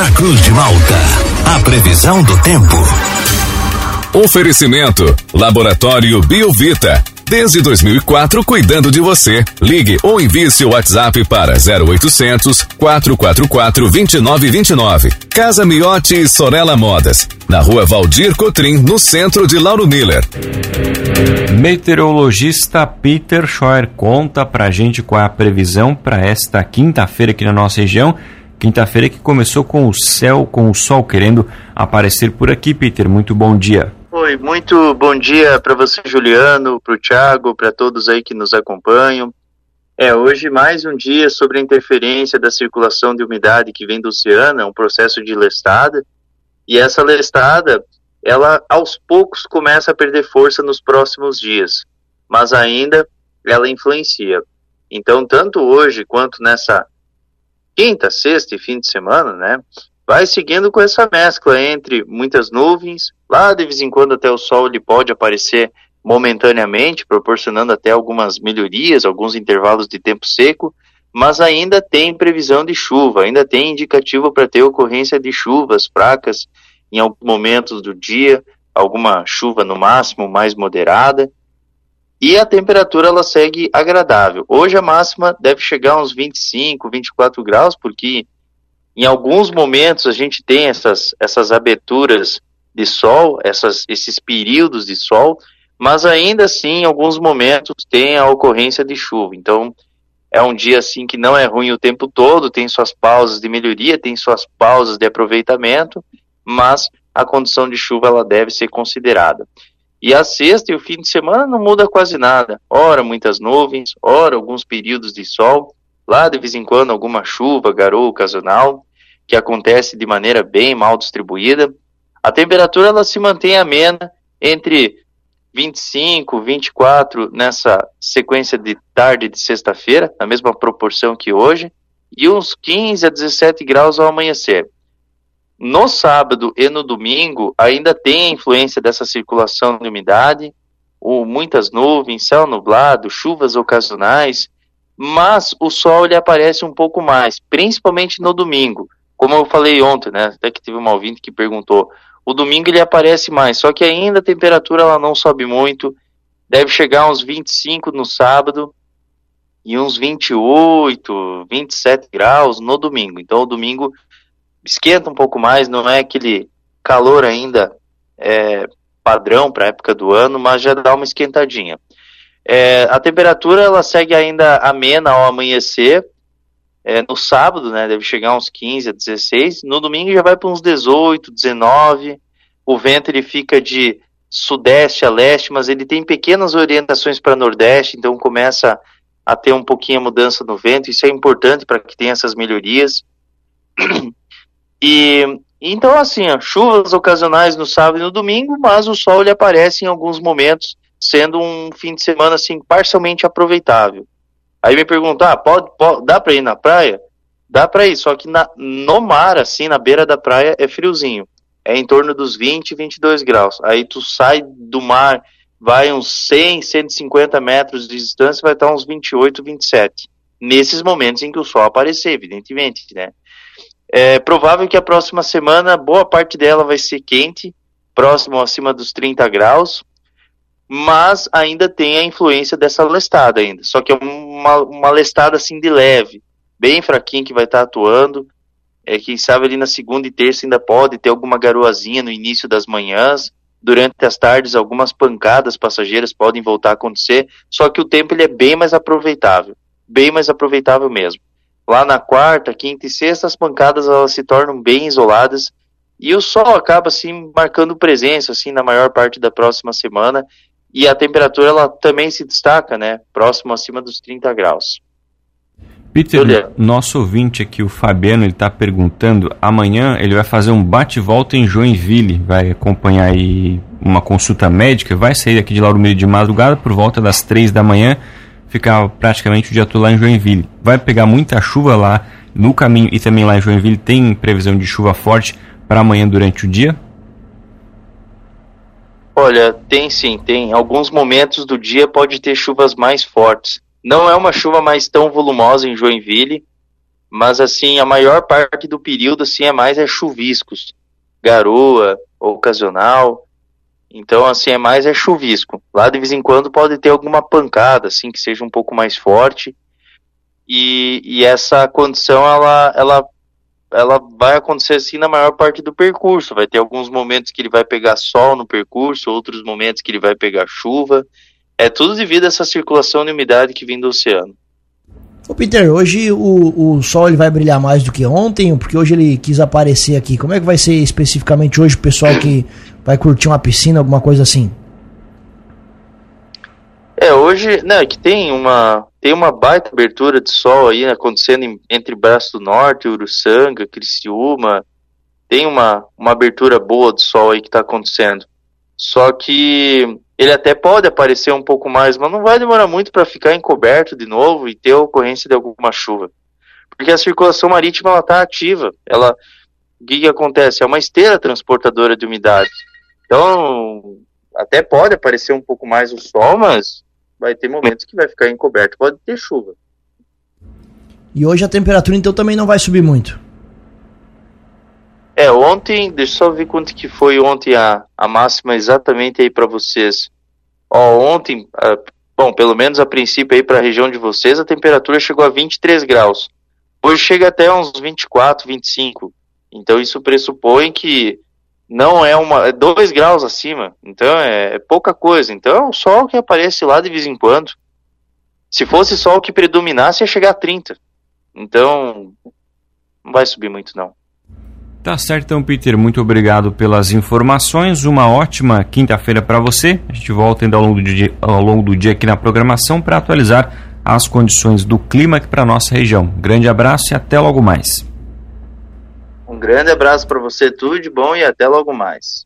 na Cruz de Malta. A previsão do tempo. Oferecimento: Laboratório Biovita. Desde 2004, cuidando de você. Ligue ou envie seu WhatsApp para 0800 444 2929. Casa Miotti e Sorella Modas. Na rua Valdir Cotrim, no centro de Lauro Miller. Meteorologista Peter Scheuer conta pra gente qual é a previsão para esta quinta-feira aqui na nossa região. Quinta-feira que começou com o céu, com o sol querendo aparecer por aqui, Peter. Muito bom dia. Oi, muito bom dia para você, Juliano, para o Thiago, para todos aí que nos acompanham. É, hoje mais um dia sobre a interferência da circulação de umidade que vem do oceano, é um processo de lestada, e essa lestada, ela aos poucos começa a perder força nos próximos dias, mas ainda ela influencia. Então, tanto hoje quanto nessa quinta, sexta e fim de semana, né, vai seguindo com essa mescla entre muitas nuvens, lá de vez em quando até o sol ele pode aparecer momentaneamente, proporcionando até algumas melhorias, alguns intervalos de tempo seco, mas ainda tem previsão de chuva, ainda tem indicativo para ter ocorrência de chuvas fracas em alguns momentos do dia, alguma chuva no máximo mais moderada. E a temperatura ela segue agradável. Hoje a máxima deve chegar a uns 25, 24 graus, porque em alguns momentos a gente tem essas, essas aberturas de sol, essas, esses períodos de sol, mas ainda assim, em alguns momentos, tem a ocorrência de chuva. Então, é um dia assim que não é ruim o tempo todo, tem suas pausas de melhoria, tem suas pausas de aproveitamento, mas a condição de chuva ela deve ser considerada. E a sexta e o fim de semana não muda quase nada. Ora muitas nuvens, ora alguns períodos de sol, Lá, de vez em quando, alguma chuva, garoa ocasional, que acontece de maneira bem mal distribuída. A temperatura ela se mantém amena entre 25, 24 nessa sequência de tarde de sexta-feira, na mesma proporção que hoje, e uns 15 a 17 graus ao amanhecer. No sábado e no domingo ainda tem a influência dessa circulação de umidade, ou muitas nuvens, céu nublado, chuvas ocasionais, mas o sol ele aparece um pouco mais, principalmente no domingo. Como eu falei ontem, né? Até que teve uma ouvinte que perguntou. O domingo ele aparece mais, só que ainda a temperatura ela não sobe muito. Deve chegar uns 25 no sábado e uns 28, 27 graus no domingo. Então o domingo esquenta um pouco mais, não é aquele calor ainda é, padrão para a época do ano, mas já dá uma esquentadinha. É, a temperatura ela segue ainda amena ao amanhecer. É, no sábado, né, deve chegar uns 15 a 16. No domingo já vai para uns 18, 19. O vento ele fica de sudeste a leste, mas ele tem pequenas orientações para nordeste, então começa a ter um pouquinho a mudança no vento. Isso é importante para que tenha essas melhorias. E então assim, ó, chuvas ocasionais no sábado e no domingo, mas o sol ele aparece em alguns momentos sendo um fim de semana assim parcialmente aproveitável. Aí me perguntar, ah, pode, pode, dá para ir na praia? Dá para ir, só que na, no mar assim, na beira da praia é friozinho. É em torno dos 20, 22 graus. Aí tu sai do mar, vai uns 100, 150 metros de distância, vai estar uns 28, 27. Nesses momentos em que o sol aparecer, evidentemente, né? É provável que a próxima semana, boa parte dela vai ser quente, próximo acima dos 30 graus, mas ainda tem a influência dessa lestada ainda. Só que é uma, uma lestada assim de leve, bem fraquinho que vai estar tá atuando. É, quem sabe ali na segunda e terça ainda pode ter alguma garoazinha no início das manhãs. Durante as tardes, algumas pancadas passageiras podem voltar a acontecer. Só que o tempo ele é bem mais aproveitável, bem mais aproveitável mesmo. Lá na quarta, quinta e sexta, as pancadas elas se tornam bem isoladas e o sol acaba assim marcando presença assim na maior parte da próxima semana e a temperatura ela também se destaca, né, próximo acima dos 30 graus. Peter, Julia. nosso ouvinte aqui, o Fabiano, ele está perguntando, amanhã ele vai fazer um bate-volta em Joinville, vai acompanhar aí uma consulta médica, vai sair aqui de Lauro Miller de madrugada por volta das 3 da manhã, ficar praticamente o dia todo lá em Joinville. Vai pegar muita chuva lá no caminho e também lá em Joinville tem previsão de chuva forte para amanhã durante o dia? Olha, tem sim, tem. Alguns momentos do dia pode ter chuvas mais fortes. Não é uma chuva mais tão volumosa em Joinville, mas assim, a maior parte do período assim é mais é chuviscos, garoa, ocasional. Então, assim, é mais é chuvisco. Lá de vez em quando pode ter alguma pancada, assim, que seja um pouco mais forte. E, e essa condição, ela, ela, ela vai acontecer assim na maior parte do percurso. Vai ter alguns momentos que ele vai pegar sol no percurso, outros momentos que ele vai pegar chuva. É tudo devido a essa circulação de umidade que vem do oceano. Ô Peter, hoje o, o sol ele vai brilhar mais do que ontem, porque hoje ele quis aparecer aqui. Como é que vai ser especificamente hoje o pessoal que vai curtir uma piscina, alguma coisa assim? É, hoje, né, que tem uma, tem uma baita abertura de sol aí acontecendo em, entre Braço do Norte, Uruçanga, Criciúma. Tem uma, uma abertura boa do sol aí que está acontecendo. Só que ele até pode aparecer um pouco mais, mas não vai demorar muito para ficar encoberto de novo e ter ocorrência de alguma chuva. Porque a circulação marítima está ativa. Ela, o que, que acontece? É uma esteira transportadora de umidade. Então, até pode aparecer um pouco mais o sol, mas vai ter momentos que vai ficar encoberto, pode ter chuva. E hoje a temperatura então também não vai subir muito. É, ontem, deixa eu só ver quanto que foi ontem a, a máxima exatamente aí para vocês. Ó, ontem, bom, pelo menos a princípio aí para a região de vocês, a temperatura chegou a 23 graus. Hoje chega até uns 24, 25. Então isso pressupõe que não é uma. é 2 graus acima. Então é, é pouca coisa. Então é o sol que aparece lá de vez em quando. Se fosse sol que predominasse, ia chegar a 30. Então, não vai subir muito não. Tá certo, então, Peter. Muito obrigado pelas informações. Uma ótima quinta-feira para você. A gente volta ainda ao longo do dia, ao longo do dia aqui na programação para atualizar as condições do clima para nossa região. Grande abraço e até logo mais. Um grande abraço para você, tudo de bom e até logo mais.